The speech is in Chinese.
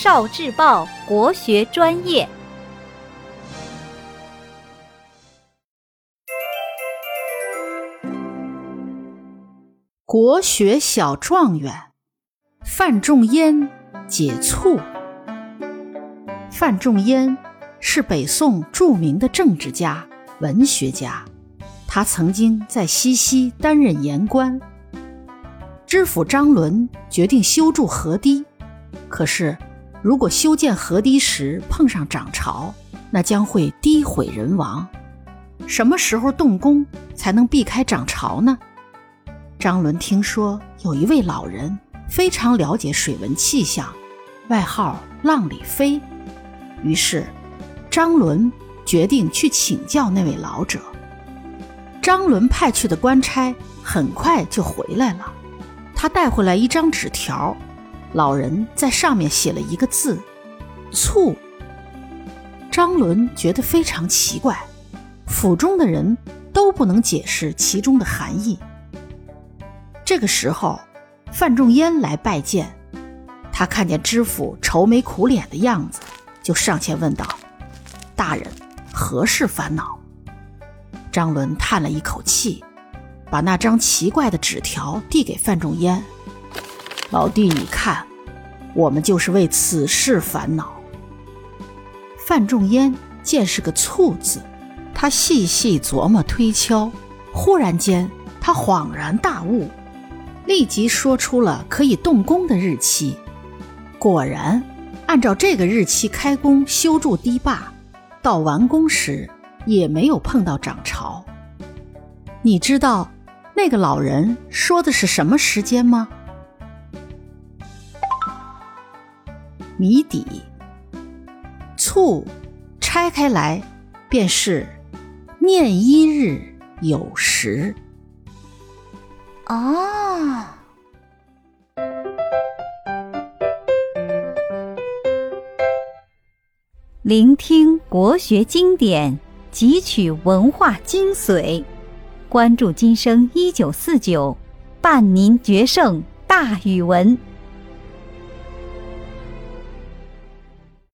少智报国学专业。国学小状元范仲淹解醋。范仲淹是北宋著名的政治家、文学家，他曾经在西溪担任言官。知府张伦决定修筑河堤，可是如果修建河堤时碰上涨潮，那将会堤毁人亡。什么时候动工才能避开涨潮呢？张伦听说有一位老人非常了解水文气象，外号浪里飞，于是张伦决定去请教那位老者。张伦派去的官差很快就回来了，他带回来一张纸条，老人在上面写了一个字“醋”。张伦觉得非常奇怪，府中的人都不能解释其中的含义。这个时候，范仲淹来拜见。他看见知府愁眉苦脸的样子，就上前问道：“大人，何事烦恼？”张伦叹了一口气，把那张奇怪的纸条递给范仲淹：“老弟，你看，我们就是为此事烦恼。”范仲淹见是个“醋”字，他细细琢磨推敲，忽然间他恍然大悟。立即说出了可以动工的日期，果然，按照这个日期开工修筑堤坝，到完工时也没有碰到涨潮。你知道那个老人说的是什么时间吗？谜底：醋拆开来便是念一日有时。哦，聆听国学经典，汲取文化精髓，关注今生一九四九，伴您决胜大语文。